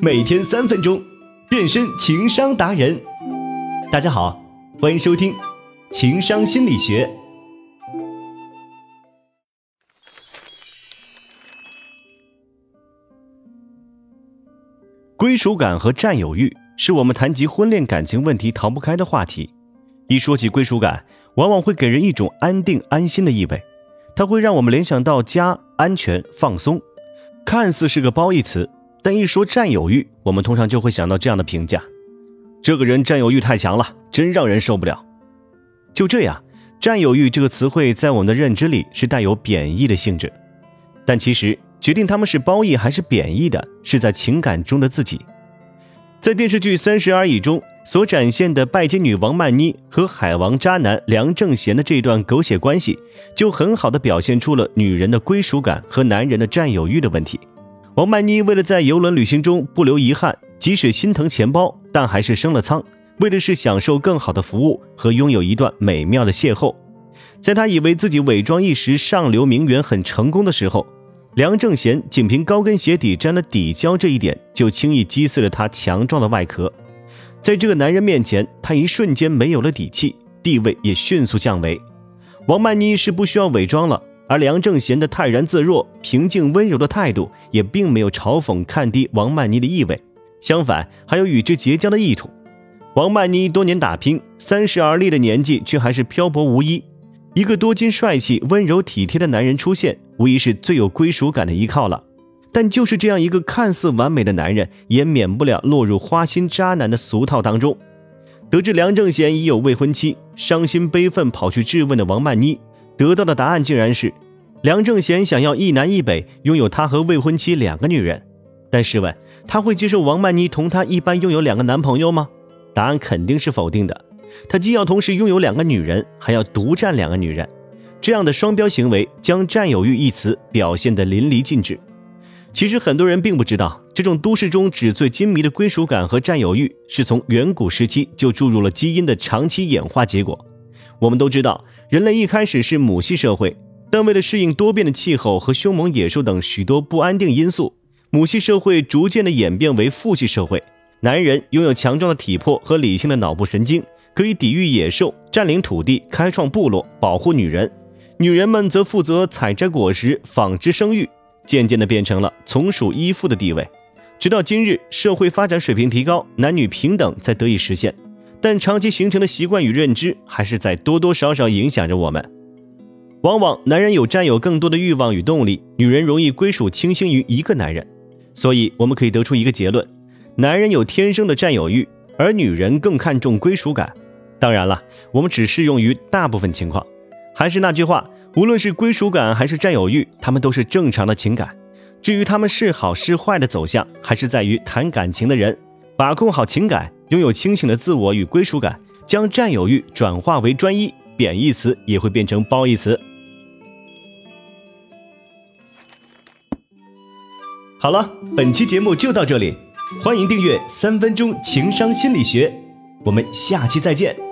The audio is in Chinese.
每天三分钟，变身情商达人。大家好，欢迎收听《情商心理学》。归属感和占有欲是我们谈及婚恋感情问题逃不开的话题。一说起归属感，往往会给人一种安定安心的意味，它会让我们联想到家、安全、放松，看似是个褒义词。但一说占有欲，我们通常就会想到这样的评价：这个人占有欲太强了，真让人受不了。就这样，占有欲这个词汇在我们的认知里是带有贬义的性质。但其实，决定他们是褒义还是贬义的，是在情感中的自己。在电视剧《三十而已》中所展现的拜金女王曼妮和海王渣男梁正贤的这段狗血关系，就很好的表现出了女人的归属感和男人的占有欲的问题。王曼妮为了在游轮旅行中不留遗憾，即使心疼钱包，但还是升了舱，为的是享受更好的服务和拥有一段美妙的邂逅。在她以为自己伪装一时上流名媛很成功的时候，梁正贤仅凭高跟鞋底沾了底胶这一点，就轻易击碎了她强壮的外壳。在这个男人面前，她一瞬间没有了底气，地位也迅速降维。王曼妮是不需要伪装了。而梁正贤的泰然自若、平静温柔的态度，也并没有嘲讽、看低王曼妮的意味，相反，还有与之结交的意图。王曼妮多年打拼，三十而立的年纪，却还是漂泊无依。一个多金、帅气、温柔体贴的男人出现，无疑是最有归属感的依靠了。但就是这样一个看似完美的男人，也免不了落入花心渣男的俗套当中。得知梁正贤已有未婚妻，伤心悲愤跑去质问的王曼妮。得到的答案竟然是，梁正贤想要一南一北拥有他和未婚妻两个女人。但试问，他会接受王曼妮同他一般拥有两个男朋友吗？答案肯定是否定的。他既要同时拥有两个女人，还要独占两个女人，这样的双标行为将占有欲一词表现得淋漓尽致。其实很多人并不知道，这种都市中纸醉金迷的归属感和占有欲，是从远古时期就注入了基因的长期演化结果。我们都知道。人类一开始是母系社会，但为了适应多变的气候和凶猛野兽等许多不安定因素，母系社会逐渐的演变为父系社会。男人拥有强壮的体魄和理性的脑部神经，可以抵御野兽、占领土地、开创部落、保护女人；女人们则负责采摘果实、纺织、生育，渐渐的变成了从属依附的地位。直到今日，社会发展水平提高，男女平等才得以实现。但长期形成的习惯与认知，还是在多多少少影响着我们。往往男人有占有更多的欲望与动力，女人容易归属倾心于一个男人。所以，我们可以得出一个结论：男人有天生的占有欲，而女人更看重归属感。当然了，我们只适用于大部分情况。还是那句话，无论是归属感还是占有欲，他们都是正常的情感。至于他们是好是坏的走向，还是在于谈感情的人把控好情感。拥有清醒的自我与归属感，将占有欲转化为专一，贬义词也会变成褒义词。好了，本期节目就到这里，欢迎订阅《三分钟情商心理学》，我们下期再见。